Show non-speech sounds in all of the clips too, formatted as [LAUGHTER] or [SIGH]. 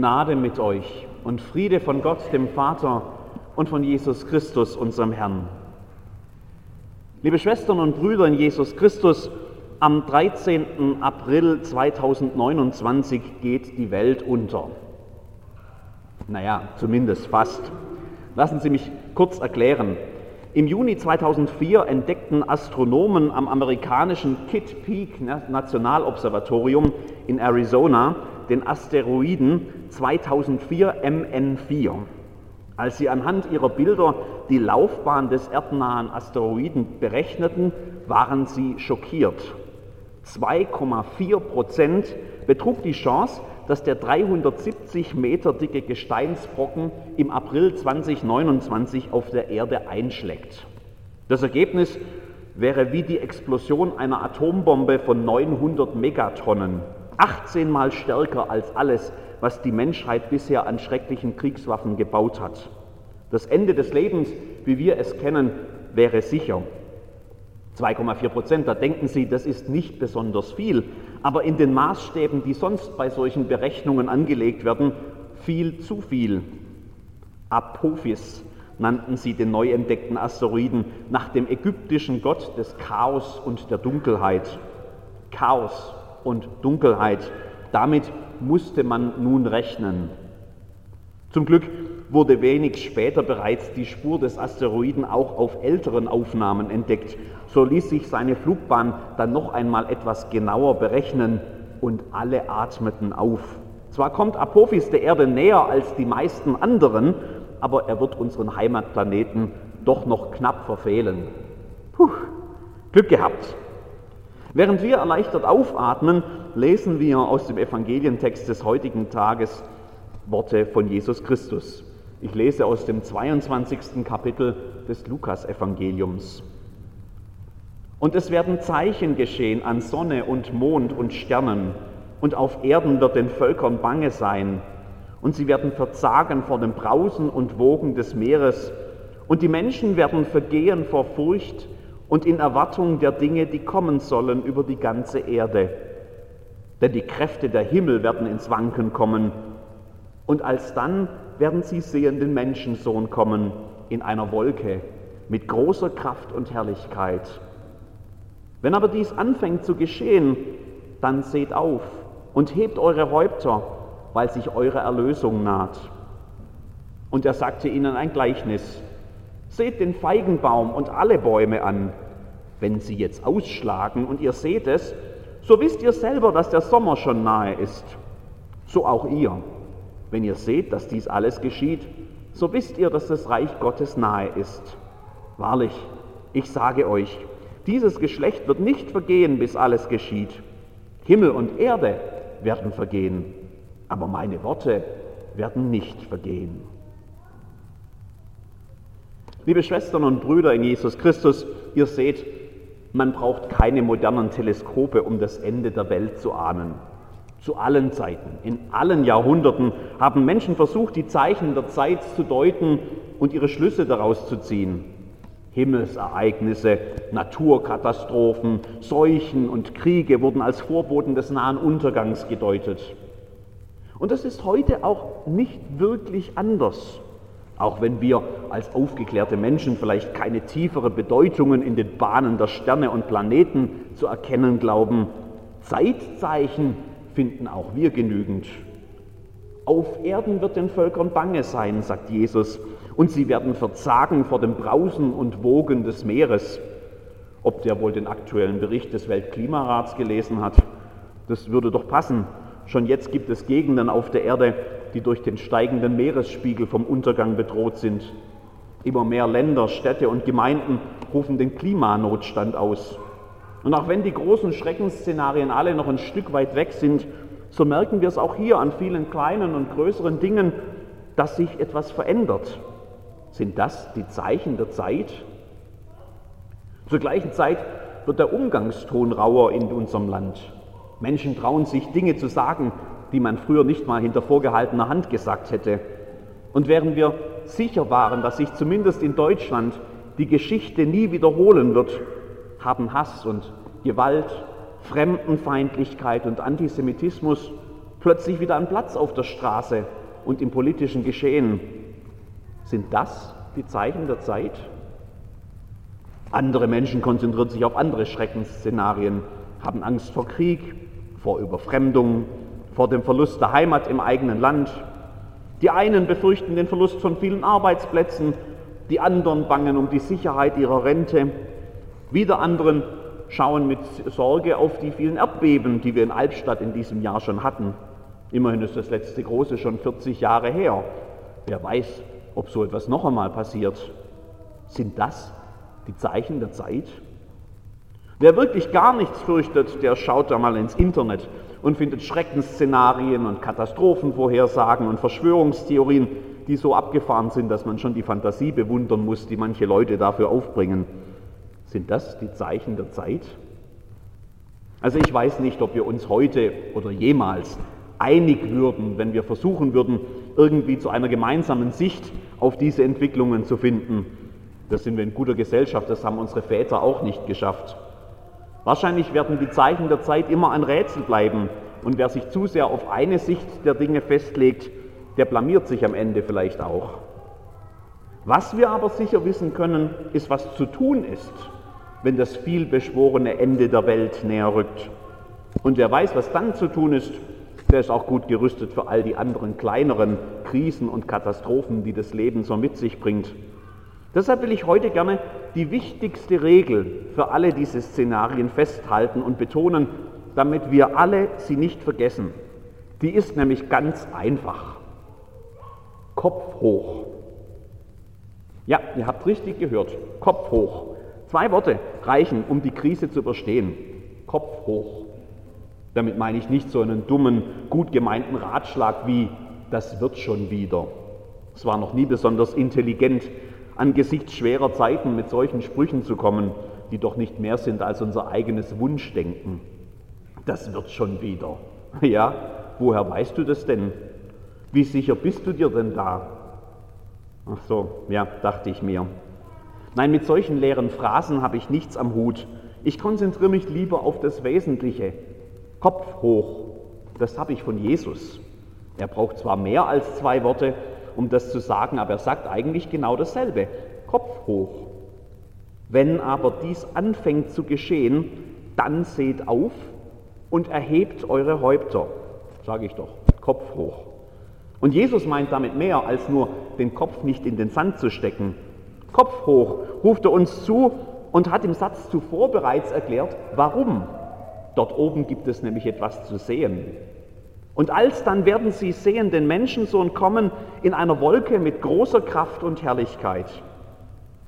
Gnade mit euch und Friede von Gott, dem Vater und von Jesus Christus, unserem Herrn. Liebe Schwestern und Brüder in Jesus Christus, am 13. April 2029 geht die Welt unter. Naja, zumindest fast. Lassen Sie mich kurz erklären. Im Juni 2004 entdeckten Astronomen am amerikanischen Kitt Peak Nationalobservatorium in Arizona den Asteroiden 2004 MN4. Als sie anhand ihrer Bilder die Laufbahn des erdnahen Asteroiden berechneten, waren sie schockiert. 2,4 Prozent betrug die Chance, dass der 370 Meter dicke Gesteinsbrocken im April 2029 auf der Erde einschlägt. Das Ergebnis wäre wie die Explosion einer Atombombe von 900 Megatonnen, 18 mal stärker als alles, was die Menschheit bisher an schrecklichen Kriegswaffen gebaut hat. Das Ende des Lebens, wie wir es kennen, wäre sicher. 2,4 Prozent, da denken Sie, das ist nicht besonders viel, aber in den Maßstäben, die sonst bei solchen Berechnungen angelegt werden, viel zu viel. Apophis nannten sie den neu entdeckten Asteroiden nach dem ägyptischen Gott des Chaos und der Dunkelheit. Chaos und Dunkelheit, damit musste man nun rechnen. Zum Glück wurde wenig später bereits die Spur des Asteroiden auch auf älteren Aufnahmen entdeckt. So ließ sich seine Flugbahn dann noch einmal etwas genauer berechnen und alle atmeten auf. Zwar kommt Apophis der Erde näher als die meisten anderen, aber er wird unseren Heimatplaneten doch noch knapp verfehlen. Puh, Glück gehabt. Während wir erleichtert aufatmen, lesen wir aus dem Evangelientext des heutigen Tages Worte von Jesus Christus. Ich lese aus dem 22. Kapitel des Lukasevangeliums. Und es werden Zeichen geschehen an Sonne und Mond und Sternen, und auf Erden wird den Völkern bange sein, und sie werden verzagen vor dem Brausen und Wogen des Meeres, und die Menschen werden vergehen vor Furcht und in Erwartung der Dinge, die kommen sollen über die ganze Erde. Denn die Kräfte der Himmel werden ins Wanken kommen, und alsdann werden sie sehen den Menschensohn kommen in einer Wolke mit großer Kraft und Herrlichkeit. Wenn aber dies anfängt zu geschehen, dann seht auf und hebt eure Häupter, weil sich eure Erlösung naht. Und er sagte ihnen ein Gleichnis. Seht den Feigenbaum und alle Bäume an. Wenn sie jetzt ausschlagen und ihr seht es, so wisst ihr selber, dass der Sommer schon nahe ist. So auch ihr. Wenn ihr seht, dass dies alles geschieht, so wisst ihr, dass das Reich Gottes nahe ist. Wahrlich, ich sage euch, dieses Geschlecht wird nicht vergehen, bis alles geschieht. Himmel und Erde werden vergehen, aber meine Worte werden nicht vergehen. Liebe Schwestern und Brüder in Jesus Christus, ihr seht, man braucht keine modernen Teleskope, um das Ende der Welt zu ahnen. Zu allen Zeiten, in allen Jahrhunderten haben Menschen versucht, die Zeichen der Zeit zu deuten und ihre Schlüsse daraus zu ziehen. Himmelsereignisse, Naturkatastrophen, Seuchen und Kriege wurden als Vorboten des nahen Untergangs gedeutet. Und das ist heute auch nicht wirklich anders. Auch wenn wir als aufgeklärte Menschen vielleicht keine tiefere Bedeutungen in den Bahnen der Sterne und Planeten zu erkennen glauben, Zeitzeichen finden auch wir genügend. Auf Erden wird den Völkern bange sein, sagt Jesus, und sie werden verzagen vor dem Brausen und Wogen des Meeres. Ob der wohl den aktuellen Bericht des Weltklimarats gelesen hat, das würde doch passen. Schon jetzt gibt es Gegenden auf der Erde, die durch den steigenden Meeresspiegel vom Untergang bedroht sind. Immer mehr Länder, Städte und Gemeinden rufen den Klimanotstand aus. Und auch wenn die großen Schreckensszenarien alle noch ein Stück weit weg sind, so merken wir es auch hier an vielen kleinen und größeren Dingen, dass sich etwas verändert. Sind das die Zeichen der Zeit? Zur gleichen Zeit wird der Umgangston rauer in unserem Land. Menschen trauen sich Dinge zu sagen, die man früher nicht mal hinter vorgehaltener Hand gesagt hätte. Und während wir sicher waren, dass sich zumindest in Deutschland die Geschichte nie wiederholen wird, haben Hass und Gewalt, Fremdenfeindlichkeit und Antisemitismus plötzlich wieder einen Platz auf der Straße und im politischen Geschehen. Sind das die Zeichen der Zeit? Andere Menschen konzentrieren sich auf andere Schreckensszenarien, haben Angst vor Krieg, vor Überfremdung, vor dem Verlust der Heimat im eigenen Land. Die einen befürchten den Verlust von vielen Arbeitsplätzen, die anderen bangen um die Sicherheit ihrer Rente. Wieder anderen schauen mit Sorge auf die vielen Erdbeben, die wir in Albstadt in diesem Jahr schon hatten. Immerhin ist das letzte große schon 40 Jahre her. Wer weiß, ob so etwas noch einmal passiert. Sind das die Zeichen der Zeit? Wer wirklich gar nichts fürchtet, der schaut da mal ins Internet und findet Schreckensszenarien und Katastrophenvorhersagen und Verschwörungstheorien, die so abgefahren sind, dass man schon die Fantasie bewundern muss, die manche Leute dafür aufbringen. Sind das die Zeichen der Zeit? Also ich weiß nicht, ob wir uns heute oder jemals einig würden, wenn wir versuchen würden, irgendwie zu einer gemeinsamen Sicht auf diese Entwicklungen zu finden. Das sind wir in guter Gesellschaft, das haben unsere Väter auch nicht geschafft. Wahrscheinlich werden die Zeichen der Zeit immer ein Rätsel bleiben und wer sich zu sehr auf eine Sicht der Dinge festlegt, der blamiert sich am Ende vielleicht auch. Was wir aber sicher wissen können, ist, was zu tun ist, wenn das vielbeschworene Ende der Welt näher rückt. Und wer weiß, was dann zu tun ist, der ist auch gut gerüstet für all die anderen kleineren Krisen und Katastrophen, die das Leben so mit sich bringt. Deshalb will ich heute gerne die wichtigste Regel für alle diese Szenarien festhalten und betonen, damit wir alle sie nicht vergessen. Die ist nämlich ganz einfach. Kopf hoch. Ja, ihr habt richtig gehört. Kopf hoch. Zwei Worte reichen, um die Krise zu überstehen. Kopf hoch. Damit meine ich nicht so einen dummen, gut gemeinten Ratschlag wie, das wird schon wieder. Es war noch nie besonders intelligent, angesichts schwerer Zeiten mit solchen Sprüchen zu kommen, die doch nicht mehr sind als unser eigenes Wunschdenken. Das wird schon wieder. [LAUGHS] Ja, woher weißt du das denn? Wie sicher bist du dir denn da? Ach so, ja, dachte ich mir. Nein, mit solchen leeren Phrasen habe ich nichts am Hut. Ich konzentriere mich lieber auf das Wesentliche, Kopf hoch. Das habe ich von Jesus. Er braucht zwar mehr als zwei Worte, um das zu sagen, aber er sagt eigentlich genau dasselbe. Kopf hoch. Wenn aber dies anfängt zu geschehen, dann seht auf und erhebt eure Häupter. Sage ich doch, Kopf hoch. Und Jesus meint damit mehr als nur den Kopf nicht in den Sand zu stecken. Kopf hoch ruft er uns zu und hat im Satz zuvor bereits erklärt, warum. Dort oben gibt es nämlich etwas zu sehen. Und alsdann werden sie sehen den Menschensohn kommen in einer Wolke mit großer Kraft und Herrlichkeit.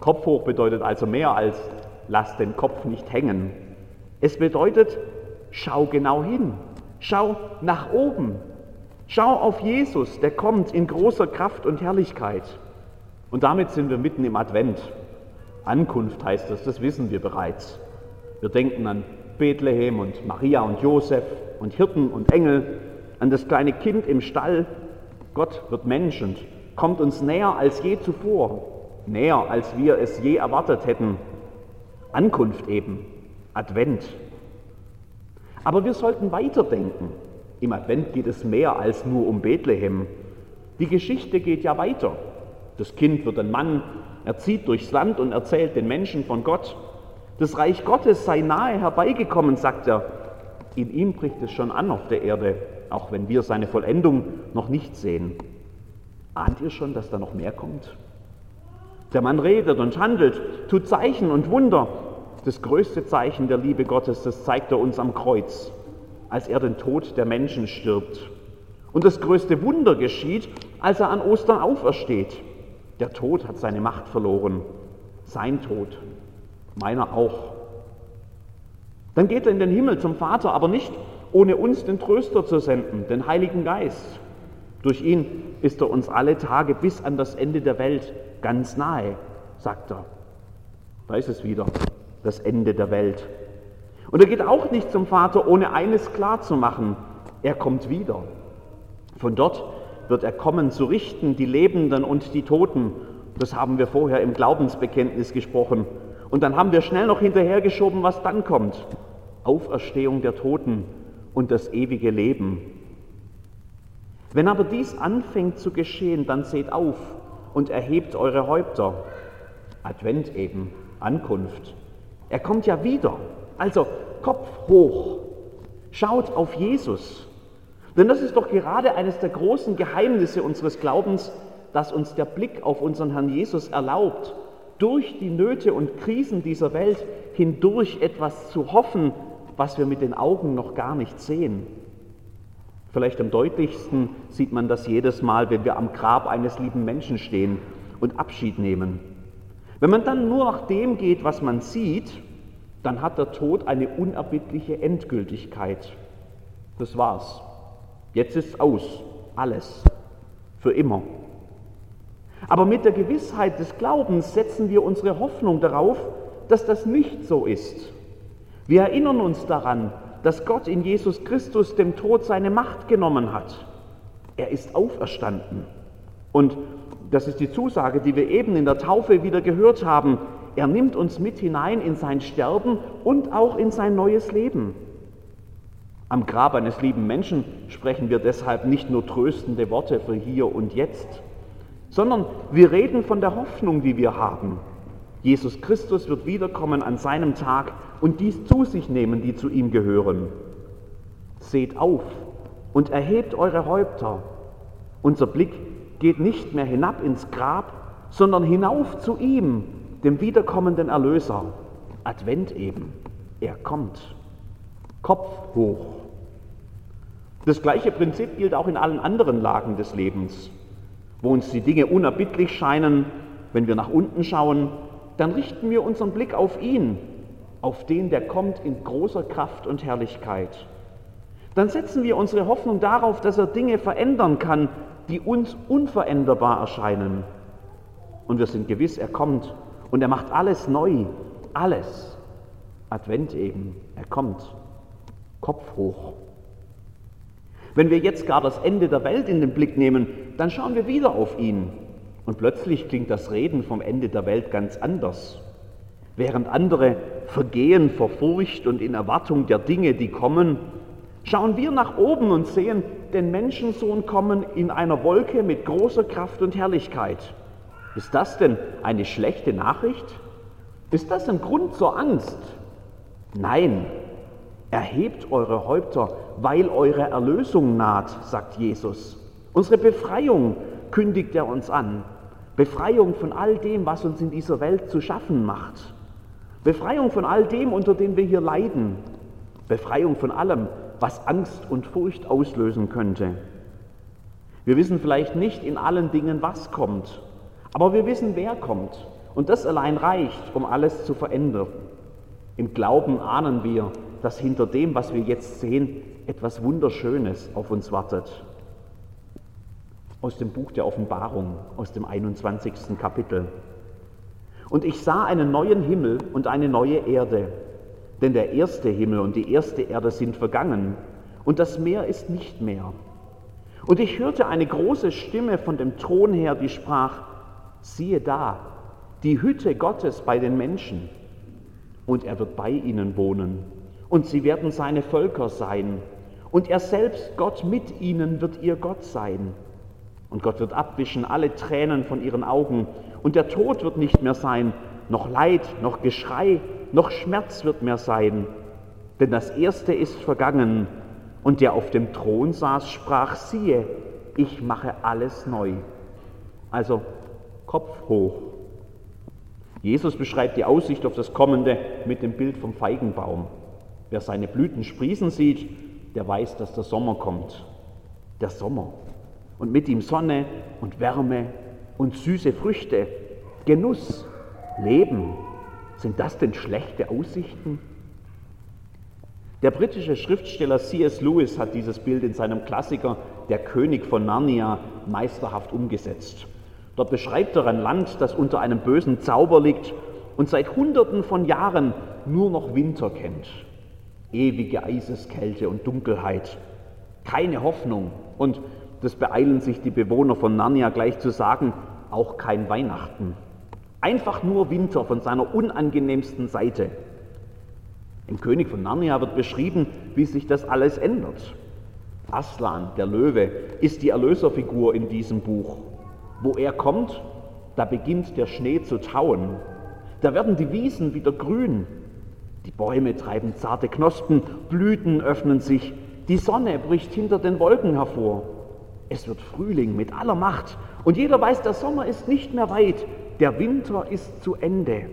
Kopf hoch bedeutet also mehr als lass den Kopf nicht hängen. Es bedeutet, schau genau hin, schau nach oben, schau auf Jesus, der kommt in großer Kraft und Herrlichkeit. Und damit sind wir mitten im Advent. Ankunft heißt das, das wissen wir bereits. Wir denken an Bethlehem und Maria und Josef und Hirten und Engel, an das kleine Kind im Stall. Gott wird Mensch und kommt uns näher als je zuvor, näher als wir es je erwartet hätten. Ankunft eben, Advent. Aber wir sollten weiterdenken. Im Advent geht es mehr als nur um Bethlehem. Die Geschichte geht ja weiter. Das Kind wird ein Mann, er zieht durchs Land und erzählt den Menschen von Gott. Das Reich Gottes sei nahe herbeigekommen, sagt er. In ihm bricht es schon an auf der Erde, auch wenn wir seine Vollendung noch nicht sehen. Ahnt ihr schon, dass da noch mehr kommt? Der Mann redet und handelt, tut Zeichen und Wunder. Das größte Zeichen der Liebe Gottes, das zeigt er uns am Kreuz, als er den Tod der Menschen stirbt. Und das größte Wunder geschieht, als er an Ostern aufersteht. Der Tod hat seine Macht verloren, sein Tod meiner auch. Dann geht er in den Himmel zum Vater, aber nicht ohne uns den Tröster zu senden, den Heiligen Geist. Durch ihn ist er uns alle Tage bis an das Ende der Welt ganz nahe, sagt er. Da ist es wieder, das Ende der Welt. Und er geht auch nicht zum Vater, ohne eines klar zu machen. Er kommt wieder. Von dort wird er kommen, zu richten die Lebenden und die Toten. Das haben wir vorher im Glaubensbekenntnis gesprochen. Und dann haben wir schnell noch hinterhergeschoben, was dann kommt. Auferstehung der Toten und das ewige Leben. Wenn aber dies anfängt zu geschehen, dann seht auf und erhebt eure Häupter. Advent eben, Ankunft. Er kommt ja wieder. Also Kopf hoch. Schaut auf Jesus. Denn das ist doch gerade eines der großen Geheimnisse unseres Glaubens, dass uns der Blick auf unseren Herrn Jesus erlaubt, durch die Nöte und Krisen dieser Welt hindurch etwas zu hoffen, was wir mit den Augen noch gar nicht sehen. Vielleicht am deutlichsten sieht man das jedes Mal, wenn wir am Grab eines lieben Menschen stehen und Abschied nehmen. Wenn man dann nur nach dem geht, was man sieht, dann hat der Tod eine unerbittliche Endgültigkeit. Das war's. Jetzt ist aus. Alles. Für immer. Aber mit der Gewissheit des Glaubens setzen wir unsere Hoffnung darauf, dass das nicht so ist. Wir erinnern uns daran, dass Gott in Jesus Christus dem Tod seine Macht genommen hat. Er ist auferstanden. Und das ist die Zusage, die wir eben in der Taufe wieder gehört haben. Er nimmt uns mit hinein in sein Sterben und auch in sein neues Leben. Am Grab eines lieben Menschen sprechen wir deshalb nicht nur tröstende Worte für hier und jetzt, sondern wir reden von der Hoffnung, die wir haben. Jesus Christus wird wiederkommen an seinem Tag und dies zu sich nehmen, die zu ihm gehören. Seht auf und erhebt eure Häupter. Unser Blick geht nicht mehr hinab ins Grab, sondern hinauf zu ihm, dem wiederkommenden Erlöser. Advent eben, er kommt. Kopf hoch. Das gleiche Prinzip gilt auch in allen anderen Lagen des Lebens. Wo uns die Dinge unerbittlich scheinen, wenn wir nach unten schauen, dann richten wir unseren Blick auf ihn, auf den, der kommt in großer Kraft und Herrlichkeit. Dann setzen wir unsere Hoffnung darauf, dass er Dinge verändern kann, die uns unveränderbar erscheinen. Und wir sind gewiss, er kommt und er macht alles neu, alles. Advent eben, er kommt. Kopf hoch. Wenn wir jetzt gar das Ende der Welt in den Blick nehmen, dann schauen wir wieder auf ihn. Und plötzlich klingt das Reden vom Ende der Welt ganz anders. Während andere vergehen vor Furcht und in Erwartung der Dinge, die kommen, schauen wir nach oben und sehen den Menschensohn kommen in einer Wolke mit großer Kraft und Herrlichkeit. Ist das denn eine schlechte Nachricht? Ist das ein Grund zur Angst? Nein, erhebt eure Häupter, weil eure Erlösung naht, sagt Jesus. Unsere Befreiung kündigt er uns an. Befreiung von all dem, was uns in dieser Welt zu schaffen macht. Befreiung von all dem, unter dem wir hier leiden. Befreiung von allem, was Angst und Furcht auslösen könnte. Wir wissen vielleicht nicht in allen Dingen, was kommt, aber wir wissen, wer kommt. Und das allein reicht, um alles zu verändern. Im Glauben ahnen wir, dass hinter dem, was wir jetzt sehen, etwas Wunderschönes auf uns wartet. Aus dem Buch der Offenbarung, aus dem 21. Kapitel. Und ich sah einen neuen Himmel und eine neue Erde, denn der erste Himmel und die erste Erde sind vergangen und das Meer ist nicht mehr. Und ich hörte eine große Stimme von dem Thron her, die sprach, siehe da, die Hütte Gottes bei den Menschen, und er wird bei ihnen wohnen, und sie werden seine Völker sein, und er selbst, Gott mit ihnen, wird ihr Gott sein. Und Gott wird abwischen alle Tränen von ihren Augen, und der Tod wird nicht mehr sein, noch Leid, noch Geschrei, noch Schmerz wird mehr sein. Denn das Erste ist vergangen. Und der auf dem Thron saß, sprach, siehe, ich mache alles neu. Also Kopf hoch. Jesus beschreibt die Aussicht auf das Kommende mit dem Bild vom Feigenbaum. Wer seine Blüten sprießen sieht, der weiß, dass der Sommer kommt. Der Sommer. Und mit ihm Sonne und Wärme und süße Früchte, Genuss, Leben. Sind das denn schlechte Aussichten? Der britische Schriftsteller C.S. Lewis hat dieses Bild in seinem Klassiker Der König von Narnia meisterhaft umgesetzt. Dort beschreibt er ein Land, das unter einem bösen Zauber liegt und seit Hunderten von Jahren nur noch Winter kennt. Ewige Eiseskälte und Dunkelheit. Keine Hoffnung und das beeilen sich die Bewohner von Narnia gleich zu sagen, auch kein Weihnachten. Einfach nur Winter von seiner unangenehmsten Seite. Im König von Narnia wird beschrieben, wie sich das alles ändert. Aslan, der Löwe, ist die Erlöserfigur in diesem Buch. Wo er kommt, da beginnt der Schnee zu tauen. Da werden die Wiesen wieder grün. Die Bäume treiben zarte Knospen, Blüten öffnen sich, die Sonne bricht hinter den Wolken hervor. Es wird Frühling mit aller Macht und jeder weiß, der Sommer ist nicht mehr weit, der Winter ist zu Ende.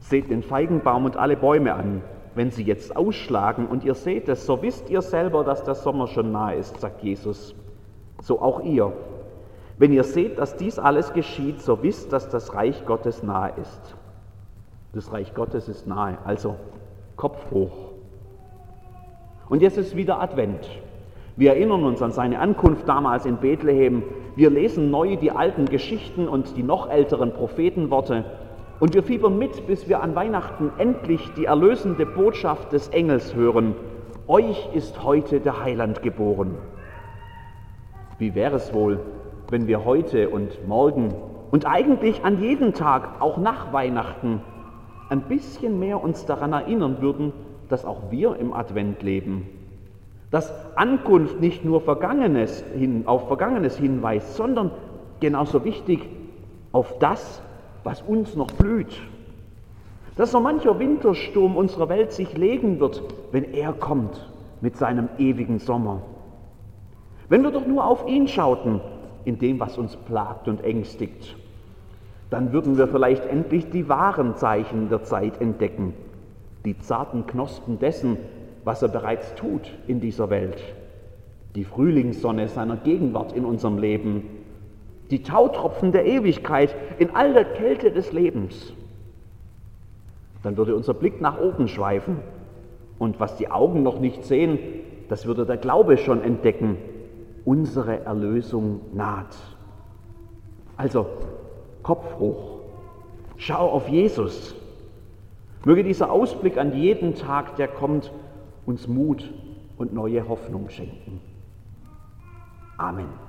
Seht den Feigenbaum und alle Bäume an. Wenn sie jetzt ausschlagen und ihr seht es, so wisst ihr selber, dass der Sommer schon nahe ist, sagt Jesus. So auch ihr. Wenn ihr seht, dass dies alles geschieht, so wisst, dass das Reich Gottes nahe ist. Das Reich Gottes ist nahe, also Kopf hoch. Und jetzt ist wieder Advent. Wir erinnern uns an seine Ankunft damals in Bethlehem. Wir lesen neu die alten Geschichten und die noch älteren Prophetenworte. Und wir fiebern mit, bis wir an Weihnachten endlich die erlösende Botschaft des Engels hören. Euch ist heute der Heiland geboren. Wie wäre es wohl, wenn wir heute und morgen und eigentlich an jedem Tag, auch nach Weihnachten, ein bisschen mehr uns daran erinnern würden, dass auch wir im Advent leben dass Ankunft nicht nur Vergangenes hin, auf Vergangenes hinweist, sondern genauso wichtig auf das, was uns noch blüht. Dass so mancher Wintersturm unserer Welt sich legen wird, wenn er kommt mit seinem ewigen Sommer. Wenn wir doch nur auf ihn schauten, in dem, was uns plagt und ängstigt, dann würden wir vielleicht endlich die wahren Zeichen der Zeit entdecken, die zarten Knospen dessen, was er bereits tut in dieser Welt. Die Frühlingssonne seiner Gegenwart in unserem Leben, die Tautropfen der Ewigkeit in all der Kälte des Lebens. Dann würde unser Blick nach oben schweifen und was die Augen noch nicht sehen, das würde der Glaube schon entdecken. Unsere Erlösung naht. Also Kopf hoch, schau auf Jesus. Möge dieser Ausblick an jeden Tag, der kommt, uns Mut und neue Hoffnung schenken. Amen.